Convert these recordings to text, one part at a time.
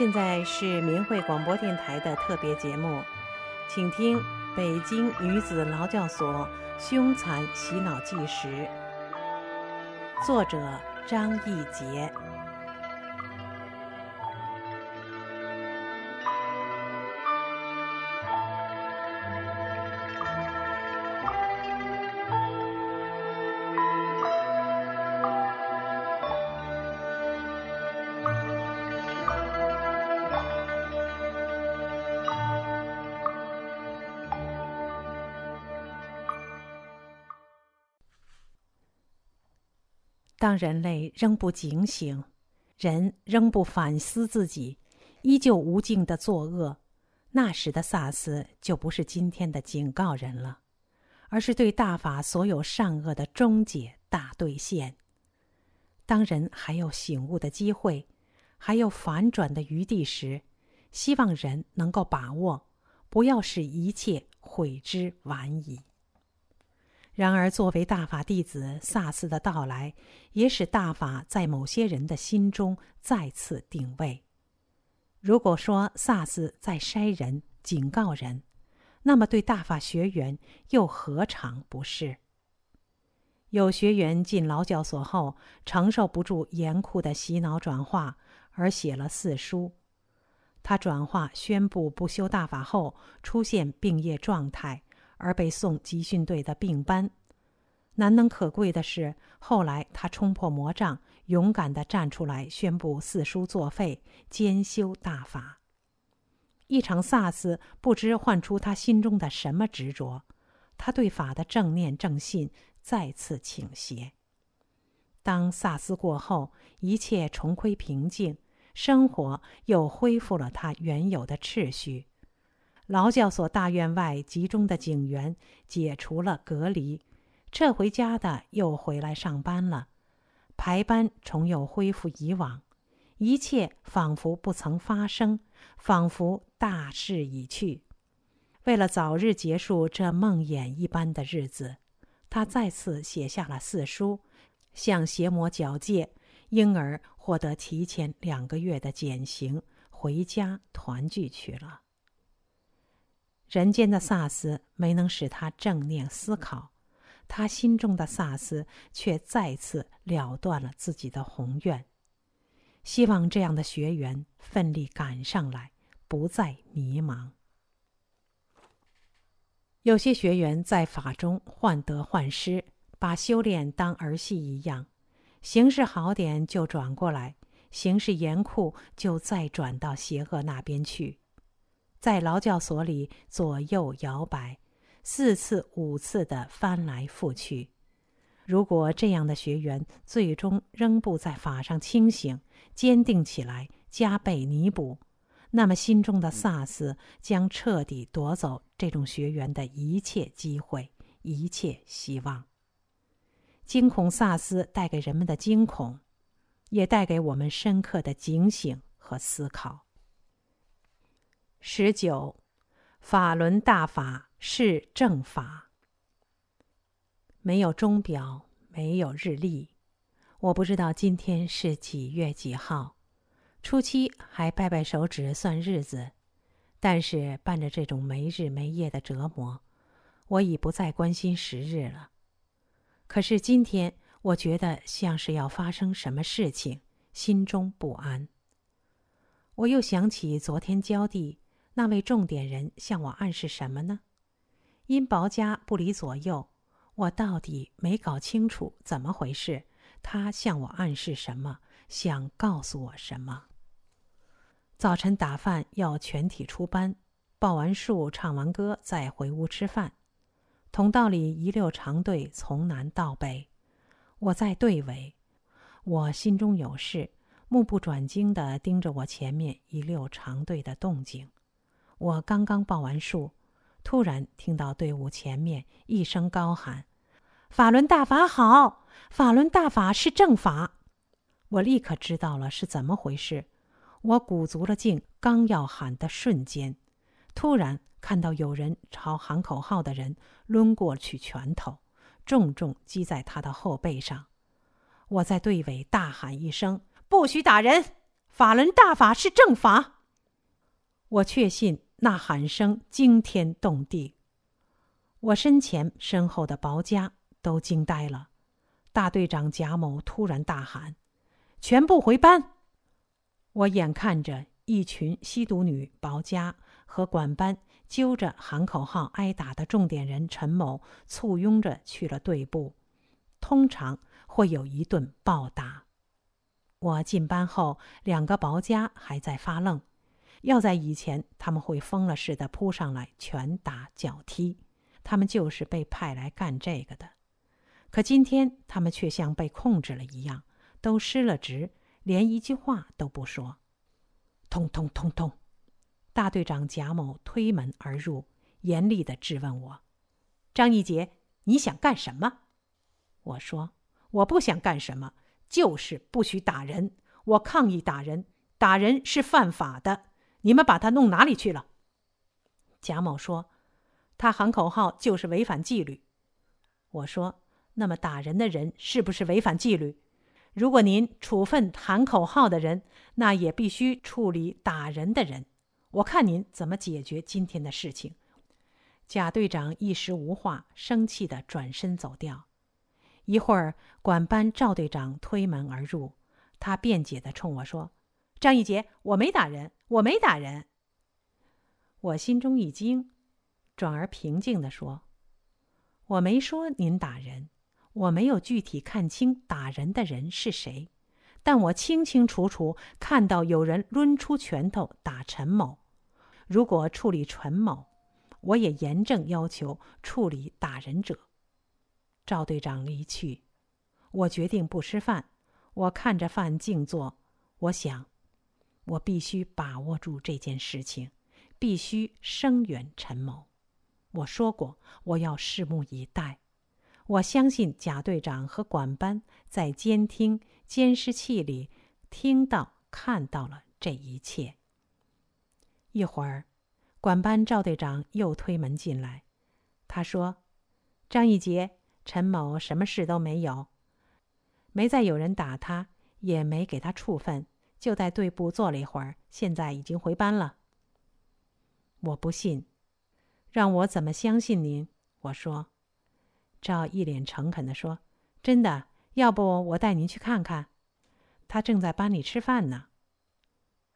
现在是明慧广播电台的特别节目，请听《北京女子劳教所凶残洗脑纪实》，作者张义杰。当人类仍不警醒，人仍不反思自己，依旧无尽的作恶，那时的萨斯就不是今天的警告人了，而是对大法所有善恶的终结大兑现。当人还有醒悟的机会，还有反转的余地时，希望人能够把握，不要使一切悔之晚矣。然而，作为大法弟子，萨斯的到来也使大法在某些人的心中再次定位。如果说萨斯在筛人、警告人，那么对大法学员又何尝不是？有学员进劳教所后，承受不住严酷的洗脑转化，而写了四书。他转化宣布不修大法后，出现病业状态。而被送集训队的病班，难能可贵的是，后来他冲破魔障，勇敢地站出来宣布四书作废，兼修大法。一场萨斯不知唤出他心中的什么执着，他对法的正念正信再次倾斜。当萨斯过后，一切重归平静，生活又恢复了它原有的秩序。劳教所大院外集中的警员解除了隔离，撤回家的又回来上班了，排班重又恢复以往，一切仿佛不曾发生，仿佛大势已去。为了早日结束这梦魇一般的日子，他再次写下了四书，向邪魔缴界，因而获得提前两个月的减刑，回家团聚去了。人间的萨斯没能使他正念思考，他心中的萨斯却再次了断了自己的宏愿。希望这样的学员奋力赶上来，不再迷茫。有些学员在法中患得患失，把修炼当儿戏一样，形势好点就转过来，形势严酷就再转到邪恶那边去。在劳教所里左右摇摆，四次五次的翻来覆去。如果这样的学员最终仍不在法上清醒、坚定起来，加倍弥补，那么心中的萨斯将彻底夺走这种学员的一切机会、一切希望。惊恐萨斯带给人们的惊恐，也带给我们深刻的警醒和思考。十九，法轮大法是正法。没有钟表，没有日历，我不知道今天是几月几号。初期还掰掰手指算日子，但是伴着这种没日没夜的折磨，我已不再关心时日了。可是今天，我觉得像是要发生什么事情，心中不安。我又想起昨天浇地。那位重点人向我暗示什么呢？因薄家不离左右，我到底没搞清楚怎么回事。他向我暗示什么？想告诉我什么？早晨打饭要全体出班，报完数、唱完歌再回屋吃饭。同道里一溜长队从南到北，我在队尾，我心中有事，目不转睛地盯着我前面一溜长队的动静。我刚刚报完数，突然听到队伍前面一声高喊：“法轮大法好！法轮大法是正法！”我立刻知道了是怎么回事。我鼓足了劲，刚要喊的瞬间，突然看到有人朝喊口号的人抡过去拳头，重重击在他的后背上。我在队尾大喊一声：“不许打人！法轮大法是正法。我确信那喊声惊天动地，我身前身后的保家都惊呆了。大队长贾某突然大喊：“全部回班！”我眼看着一群吸毒女保家和管班揪着喊口号挨打的重点人陈某，簇拥着去了队部。通常会有一顿暴打。我进班后，两个保家还在发愣。要在以前，他们会疯了似的扑上来，拳打脚踢。他们就是被派来干这个的。可今天，他们却像被控制了一样，都失了职，连一句话都不说。通通通通，大队长贾某推门而入，严厉的质问我：“张一杰，你想干什么？”我说：“我不想干什么，就是不许打人。我抗议打人，打人是犯法的。你们把他弄哪里去了？”贾某说：“他喊口号就是违反纪律。”我说：“那么打人的人是不是违反纪律？如果您处分喊口号的人，那也必须处理打人的人。我看您怎么解决今天的事情。”贾队长一时无话，生气的转身走掉。一会儿，管班赵队长推门而入，他辩解的冲我说：“张一杰，我没打人，我没打人。”我心中一惊，转而平静地说：“我没说您打人，我没有具体看清打人的人是谁，但我清清楚楚看到有人抡出拳头打陈某。如果处理陈某，我也严正要求处理打人者。”赵队长离去，我决定不吃饭。我看着饭静坐，我想，我必须把握住这件事情，必须声援陈某。我说过，我要拭目以待。我相信贾队长和管班在监听监视器里听到、看到了这一切。一会儿，管班赵队长又推门进来，他说：“张一杰。”陈某什么事都没有，没再有人打他，也没给他处分，就在队部坐了一会儿，现在已经回班了。我不信，让我怎么相信您？我说。赵一脸诚恳地说：“真的，要不我带您去看看。”他正在班里吃饭呢。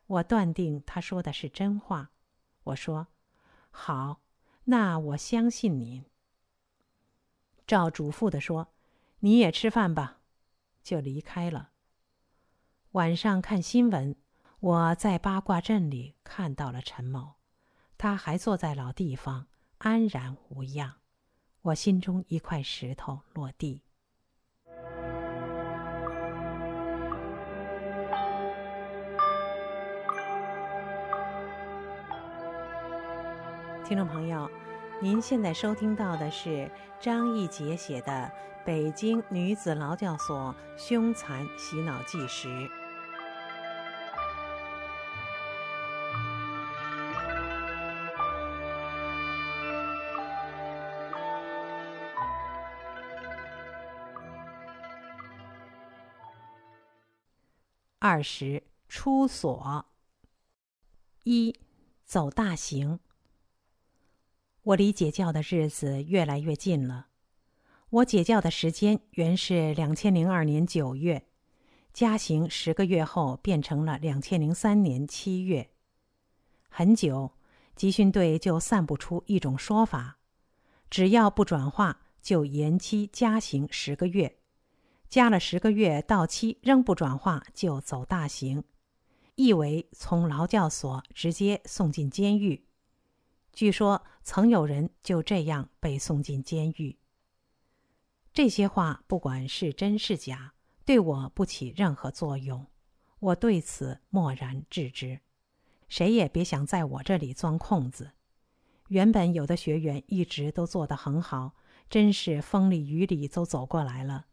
我断定他说的是真话。我说：“好，那我相信您。”赵嘱咐的说：“你也吃饭吧。”就离开了。晚上看新闻，我在八卦阵里看到了陈某，他还坐在老地方，安然无恙。我心中一块石头落地。听众朋友。您现在收听到的是张义杰写的《北京女子劳教所凶残洗脑纪实》时出所一走大行。我离解教的日子越来越近了。我解教的时间原是两千零二年九月，加刑十个月后变成了两千零三年七月。很久，集训队就散布出一种说法：只要不转化，就延期加刑十个月；加了十个月到期仍不转化，就走大刑，意为从劳教所直接送进监狱。据说曾有人就这样被送进监狱。这些话不管是真是假，对我不起任何作用，我对此默然置之。谁也别想在我这里钻空子。原本有的学员一直都做得很好，真是风里雨里都走过来了，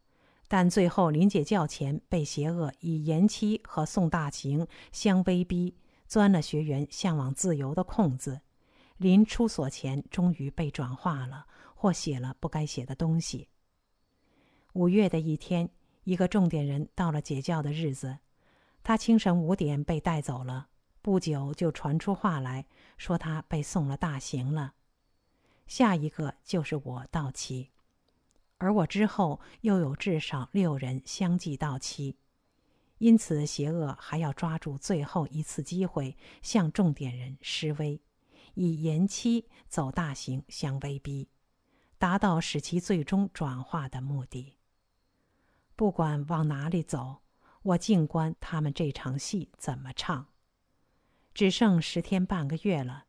但最后临解教前被邪恶以延期和送大刑相威逼，钻了学员向往自由的空子。临出所前，终于被转化了，或写了不该写的东西。五月的一天，一个重点人到了解教的日子，他清晨五点被带走了，不久就传出话来说他被送了大刑了。下一个就是我到期，而我之后又有至少六人相继到期，因此邪恶还要抓住最后一次机会向重点人施威，以延期走大刑相威逼，达到使其最终转化的目的。不管往哪里走，我静观他们这场戏怎么唱。只剩十天半个月了，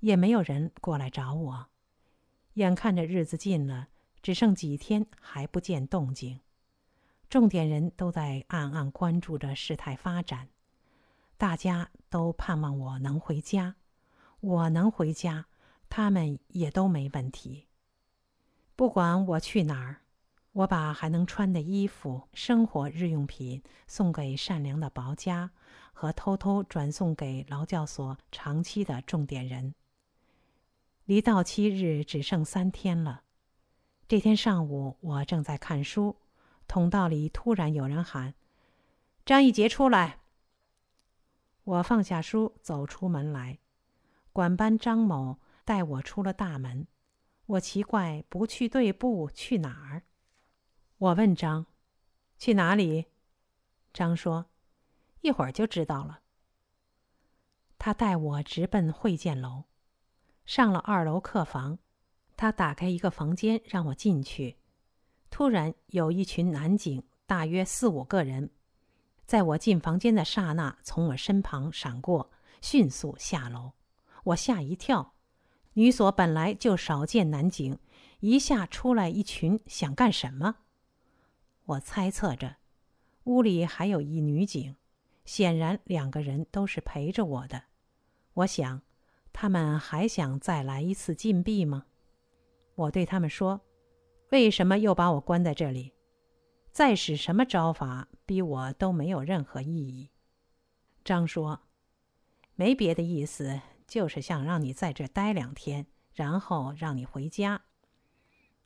也没有人过来找我。眼看着日子近了，只剩几天还不见动静，重点人都在暗暗关注着事态发展，大家都盼望我能回家。我能回家，他们也都没问题。不管我去哪儿，我把还能穿的衣服、生活日用品送给善良的薄家，和偷偷转送给劳教所长期的重点人。离到期日只剩三天了。这天上午，我正在看书，通道里突然有人喊：“张一杰，出来！”我放下书，走出门来。管班张某带我出了大门。我奇怪，不去队部去哪儿？我问张：“去哪里？”张说：“一会儿就知道了。”他带我直奔会见楼。上了二楼客房，他打开一个房间让我进去。突然有一群男警，大约四五个人，在我进房间的刹那从我身旁闪过，迅速下楼。我吓一跳，女所本来就少见男警，一下出来一群，想干什么？我猜测着，屋里还有一女警，显然两个人都是陪着我的。我想。他们还想再来一次禁闭吗？我对他们说：“为什么又把我关在这里？再使什么招法逼我都没有任何意义。”张说：“没别的意思，就是想让你在这待两天，然后让你回家。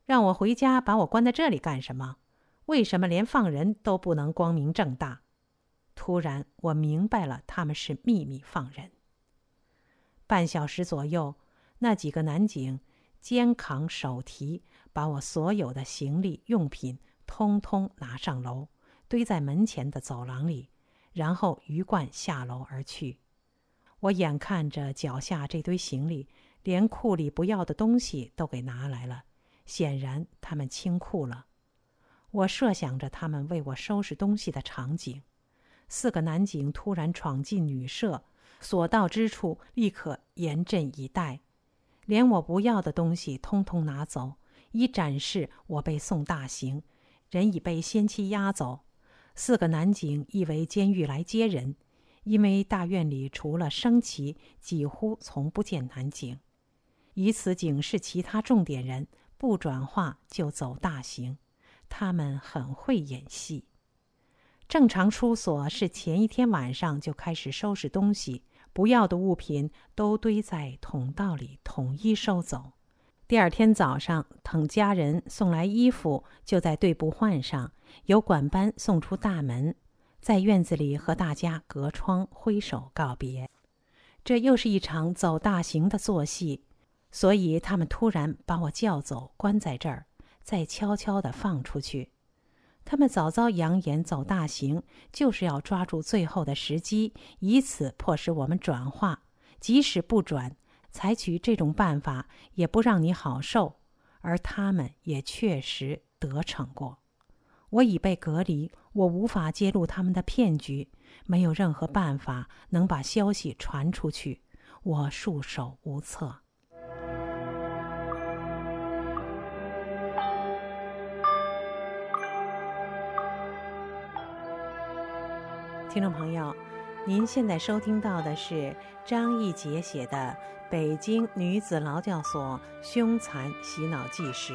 让我回家，把我关在这里干什么？为什么连放人都不能光明正大？”突然，我明白了，他们是秘密放人。半小时左右，那几个男警肩扛手提，把我所有的行李用品通通拿上楼，堆在门前的走廊里，然后鱼贯下楼而去。我眼看着脚下这堆行李，连库里不要的东西都给拿来了，显然他们清库了。我设想着他们为我收拾东西的场景。四个男警突然闯进女舍。所到之处，立刻严阵以待，连我不要的东西通通拿走，以展示我被送大刑，人已被先期押走。四个男警亦为监狱来接人，因为大院里除了升旗，几乎从不见男警，以此警示其他重点人不转化就走大刑。他们很会演戏。正常出所是前一天晚上就开始收拾东西。不要的物品都堆在通道里，统一收走。第二天早上，等家人送来衣服，就在队部换上，由管班送出大门，在院子里和大家隔窗挥手告别。这又是一场走大刑的作戏，所以他们突然把我叫走，关在这儿，再悄悄地放出去。他们早早扬言走大刑，就是要抓住最后的时机，以此迫使我们转化。即使不转，采取这种办法也不让你好受。而他们也确实得逞过。我已被隔离，我无法揭露他们的骗局，没有任何办法能把消息传出去，我束手无策。听众朋友，您现在收听到的是张义杰写的《北京女子劳教所凶残洗脑纪实》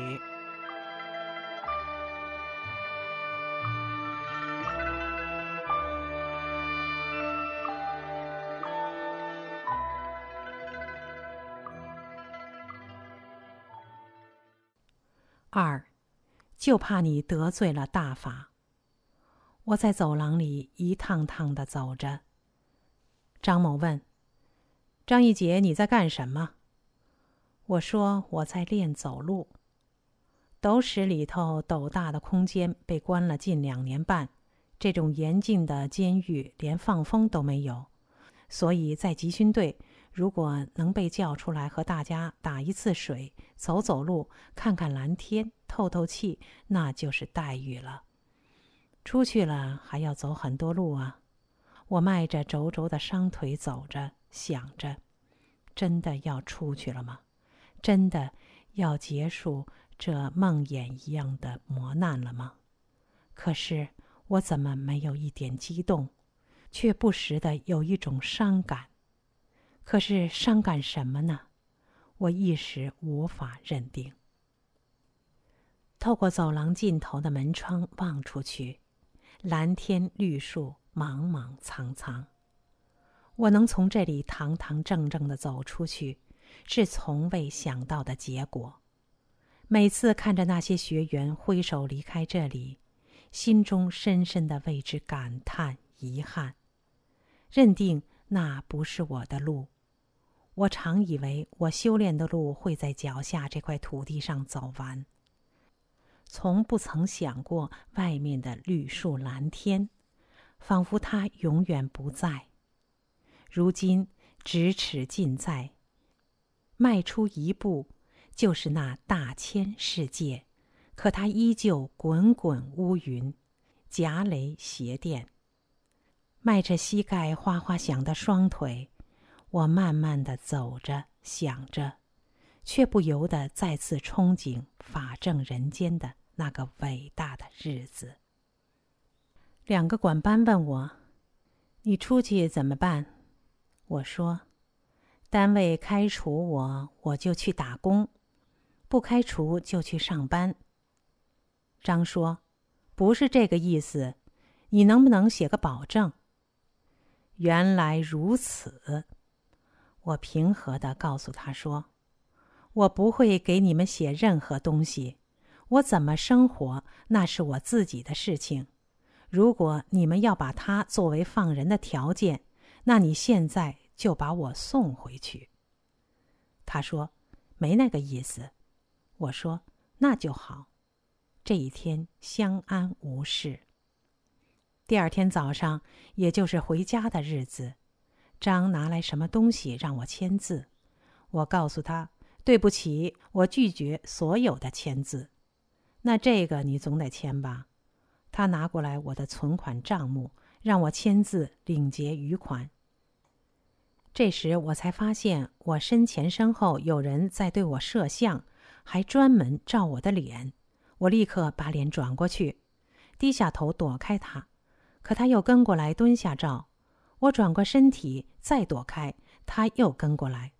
二，就怕你得罪了大法。我在走廊里一趟趟的走着。张某问：“张一杰，你在干什么？”我说：“我在练走路。”斗室里头斗大的空间被关了近两年半，这种严禁的监狱连放风都没有，所以在集训队，如果能被叫出来和大家打一次水、走走路、看看蓝天、透透气，那就是待遇了。出去了还要走很多路啊！我迈着轴轴的伤腿走着，想着：真的要出去了吗？真的要结束？这梦魇一样的磨难了吗？可是我怎么没有一点激动，却不时的有一种伤感？可是伤感什么呢？我一时无法认定。透过走廊尽头的门窗望出去，蓝天绿树，莽莽苍苍。我能从这里堂堂正正的走出去，是从未想到的结果。每次看着那些学员挥手离开这里，心中深深的为之感叹遗憾，认定那不是我的路。我常以为我修炼的路会在脚下这块土地上走完，从不曾想过外面的绿树蓝天，仿佛它永远不在。如今咫尺近在，迈出一步。就是那大千世界，可它依旧滚滚乌云，夹雷斜电。迈着膝盖哗哗响的双腿，我慢慢的走着，想着，却不由得再次憧憬法正人间的那个伟大的日子。两个管班问我：“你出去怎么办？”我说：“单位开除我，我就去打工。”不开除就去上班。张说：“不是这个意思，你能不能写个保证？”原来如此，我平和的告诉他说：“我不会给你们写任何东西，我怎么生活那是我自己的事情。如果你们要把它作为放人的条件，那你现在就把我送回去。”他说：“没那个意思。”我说：“那就好。”这一天相安无事。第二天早上，也就是回家的日子，张拿来什么东西让我签字。我告诉他：“对不起，我拒绝所有的签字。”那这个你总得签吧？他拿过来我的存款账目，让我签字领结余款。这时我才发现，我身前身后有人在对我摄像。还专门照我的脸，我立刻把脸转过去，低下头躲开他，可他又跟过来蹲下照。我转过身体再躲开，他又跟过来。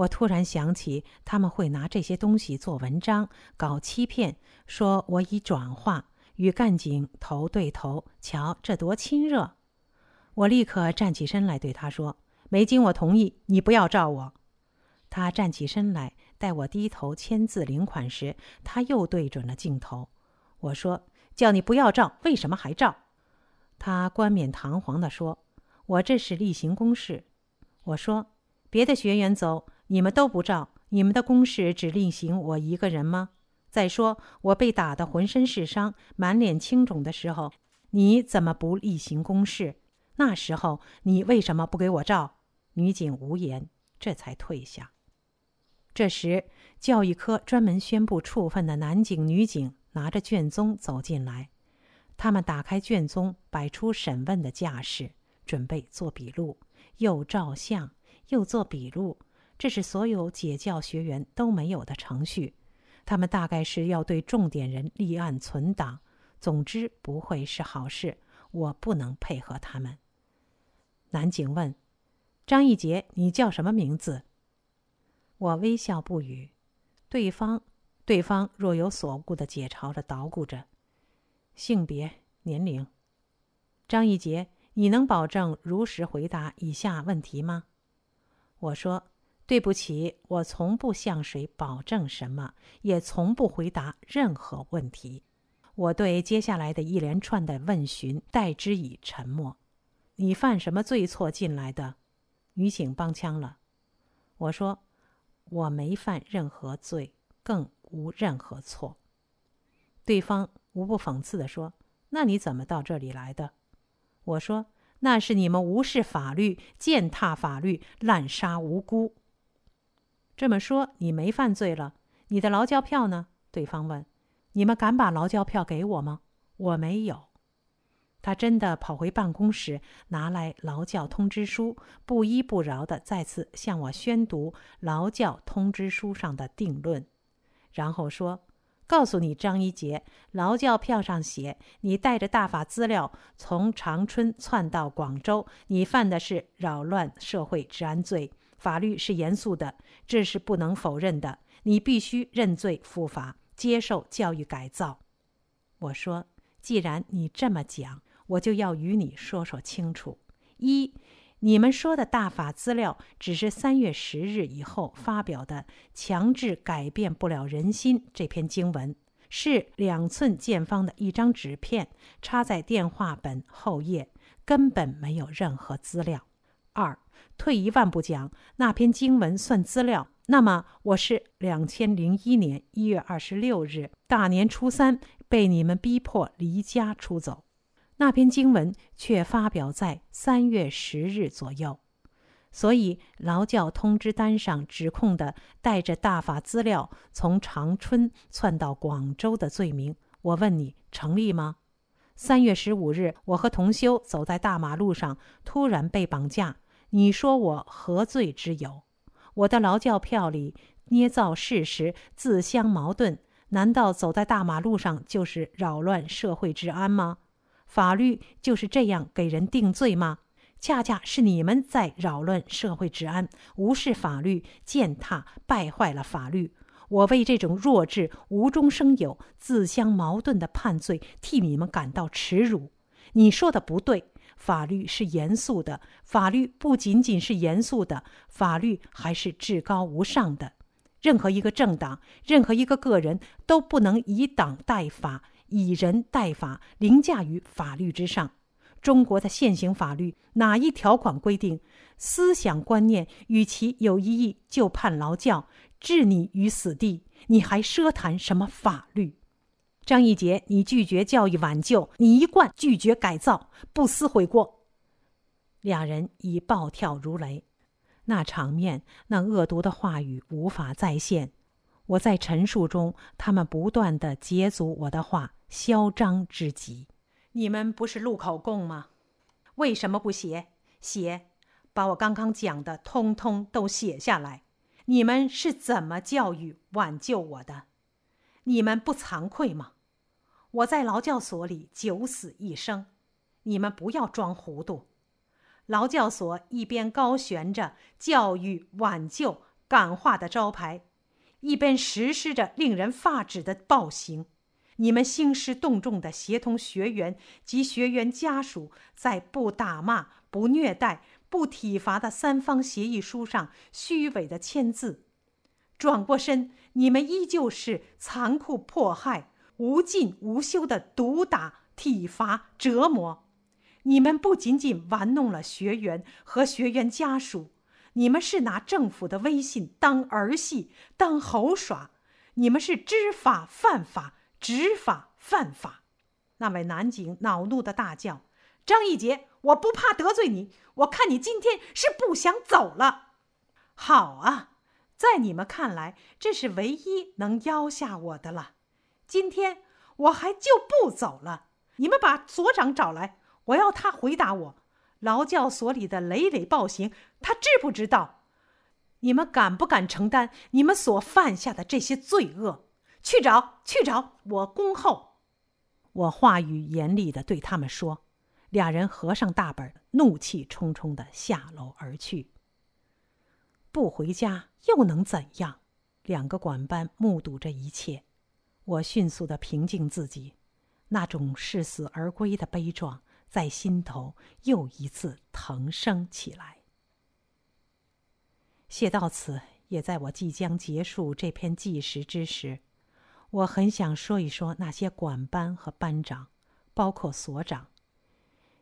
我突然想起他们会拿这些东西做文章，搞欺骗，说我已转化，与干警头对头，瞧这多亲热。我立刻站起身来对他说：“没经我同意，你不要照我。”他站起身来。待我低头签字领款时，他又对准了镜头。我说：“叫你不要照，为什么还照？”他冠冕堂皇地说：“我这是例行公事。”我说：“别的学员走，你们都不照，你们的公事只例行我一个人吗？再说我被打得浑身是伤、满脸青肿的时候，你怎么不例行公事？那时候你为什么不给我照？”女警无言，这才退下。这时，教育科专门宣布处分的男警、女警拿着卷宗走进来。他们打开卷宗，摆出审问的架势，准备做笔录，又照相，又做笔录。这是所有解教学员都没有的程序。他们大概是要对重点人立案存档。总之，不会是好事。我不能配合他们。男警问：“张一杰，你叫什么名字？”我微笑不语，对方，对方若有所顾的解嘲着捣鼓着，性别、年龄。张一杰，你能保证如实回答以下问题吗？我说：“对不起，我从不向谁保证什么，也从不回答任何问题。我对接下来的一连串的问询代之以沉默。你犯什么罪错进来的？女警帮腔了。我说，我没犯任何罪，更无任何错。对方无不讽刺地说：“那你怎么到这里来的？”我说：“那是你们无视法律、践踏法律、滥杀无辜。”这么说，你没犯罪了？你的劳教票呢？对方问：“你们敢把劳教票给我吗？”我没有。他真的跑回办公室，拿来劳教通知书，不依不饶的再次向我宣读劳教通知书上的定论，然后说。告诉你，张一杰，劳教票上写你带着大法资料从长春窜到广州，你犯的是扰乱社会治安罪。法律是严肃的，这是不能否认的。你必须认罪伏法，接受教育改造。我说，既然你这么讲，我就要与你说说清楚：一。你们说的大法资料只是三月十日以后发表的，强制改变不了人心。这篇经文是两寸见方的一张纸片，插在电话本后页，根本没有任何资料。二，退一万步讲，那篇经文算资料，那么我是两千零一年一月二十六日大年初三被你们逼迫离家出走。那篇经文却发表在三月十日左右，所以劳教通知单上指控的带着大法资料从长春窜到广州的罪名，我问你成立吗？三月十五日，我和同修走在大马路上，突然被绑架，你说我何罪之有？我的劳教票里捏造事实，自相矛盾，难道走在大马路上就是扰乱社会治安吗？法律就是这样给人定罪吗？恰恰是你们在扰乱社会治安，无视法律，践踏败坏了法律。我为这种弱智、无中生有、自相矛盾的判罪，替你们感到耻辱。你说的不对，法律是严肃的，法律不仅仅是严肃的，法律还是至高无上的。任何一个政党，任何一个个人都不能以党代法。以人代法，凌驾于法律之上。中国的现行法律哪一条款规定，思想观念与其有异议就判劳教，置你于死地？你还奢谈什么法律？张一杰，你拒绝教育挽救，你一贯拒绝改造，不思悔过。两人已暴跳如雷，那场面，那恶毒的话语无法再现。我在陈述中，他们不断的截阻我的话。嚣张之极！你们不是录口供吗？为什么不写？写，把我刚刚讲的通通都写下来。你们是怎么教育挽救我的？你们不惭愧吗？我在劳教所里九死一生，你们不要装糊涂。劳教所一边高悬着教育挽救感化的招牌，一边实施着令人发指的暴行。你们兴师动众的协同学员及学员家属，在不打骂、不虐待、不体罚的三方协议书上虚伪的签字，转过身，你们依旧是残酷迫害、无尽无休的毒打、体罚、折磨。你们不仅仅玩弄了学员和学员家属，你们是拿政府的威信当儿戏、当猴耍。你们是知法犯法。执法犯法，那位男警恼怒的大叫：“张义杰，我不怕得罪你，我看你今天是不想走了。好啊，在你们看来，这是唯一能要下我的了。今天我还就不走了。你们把所长找来，我要他回答我：劳教所里的累累暴行，他知不知道？你们敢不敢承担你们所犯下的这些罪恶？”去找，去找！我恭候。我话语严厉的对他们说。俩人合上大本，怒气冲冲的下楼而去。不回家又能怎样？两个管班目睹这一切。我迅速的平静自己，那种视死而归的悲壮在心头又一次腾升起来。写到此，也在我即将结束这篇纪实之时。我很想说一说那些管班和班长，包括所长。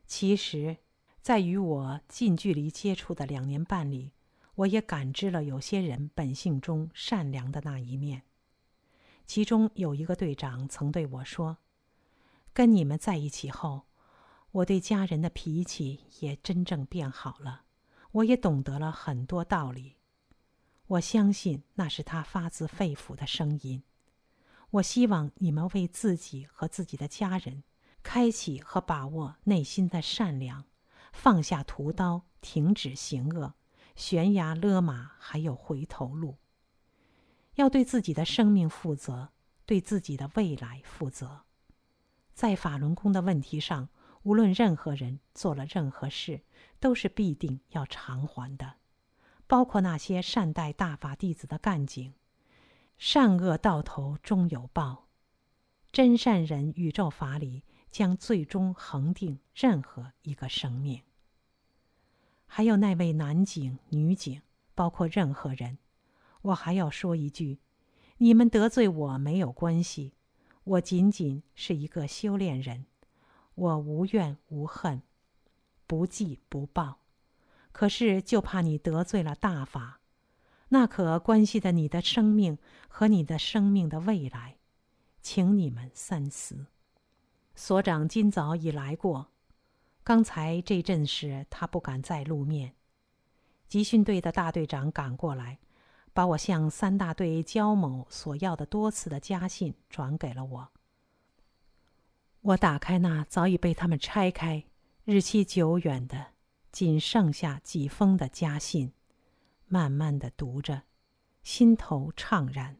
其实，在与我近距离接触的两年半里，我也感知了有些人本性中善良的那一面。其中有一个队长曾对我说：“跟你们在一起后，我对家人的脾气也真正变好了，我也懂得了很多道理。我相信那是他发自肺腑的声音。”我希望你们为自己和自己的家人，开启和把握内心的善良，放下屠刀，停止行恶，悬崖勒马，还有回头路。要对自己的生命负责，对自己的未来负责。在法轮功的问题上，无论任何人做了任何事，都是必定要偿还的，包括那些善待大法弟子的干警。善恶到头终有报，真善人宇宙法理将最终恒定任何一个生命。还有那位男警、女警，包括任何人，我还要说一句：你们得罪我没有关系，我仅仅是一个修炼人，我无怨无恨，不记不报。可是就怕你得罪了大法。那可关系着你的生命和你的生命的未来，请你们三思。所长今早已来过，刚才这阵时他不敢再露面。集训队的大队长赶过来，把我向三大队焦某索要的多次的家信转给了我。我打开那早已被他们拆开、日期久远的，仅剩下几封的家信。慢慢的读着，心头怅然，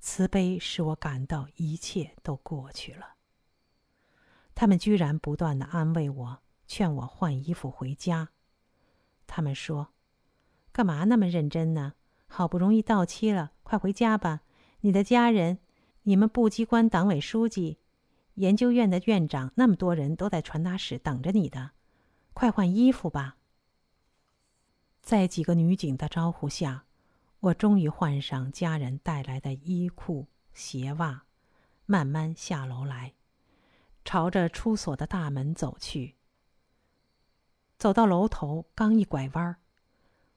慈悲使我感到一切都过去了。他们居然不断的安慰我，劝我换衣服回家。他们说：“干嘛那么认真呢？好不容易到期了，快回家吧。你的家人，你们部机关党委书记，研究院的院长，那么多人都在传达室等着你的，快换衣服吧。”在几个女警的招呼下，我终于换上家人带来的衣裤鞋袜，慢慢下楼来，朝着出所的大门走去。走到楼头，刚一拐弯，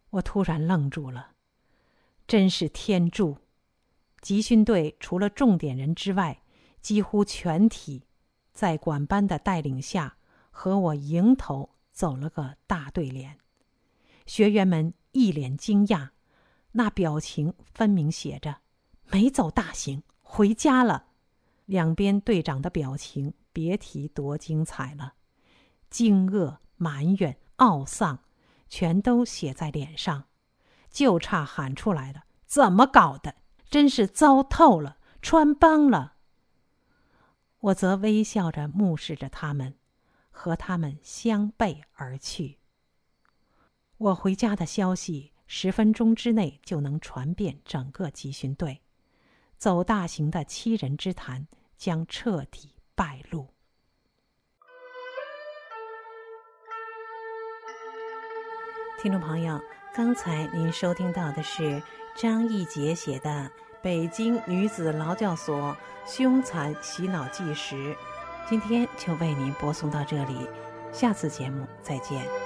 我突然愣住了。真是天助！集训队除了重点人之外，几乎全体在管班的带领下，和我迎头走了个大对联。学员们一脸惊讶，那表情分明写着“没走大行，回家了”。两边队长的表情别提多精彩了，惊愕、埋怨、懊丧，全都写在脸上，就差喊出来了：“怎么搞的？真是糟透了，穿帮了！”我则微笑着目视着他们，和他们相背而去。我回家的消息，十分钟之内就能传遍整个集训队，走大型的七人之谈将彻底败露。听众朋友，刚才您收听到的是张义杰写的《北京女子劳教所凶残洗脑纪实》，今天就为您播送到这里，下次节目再见。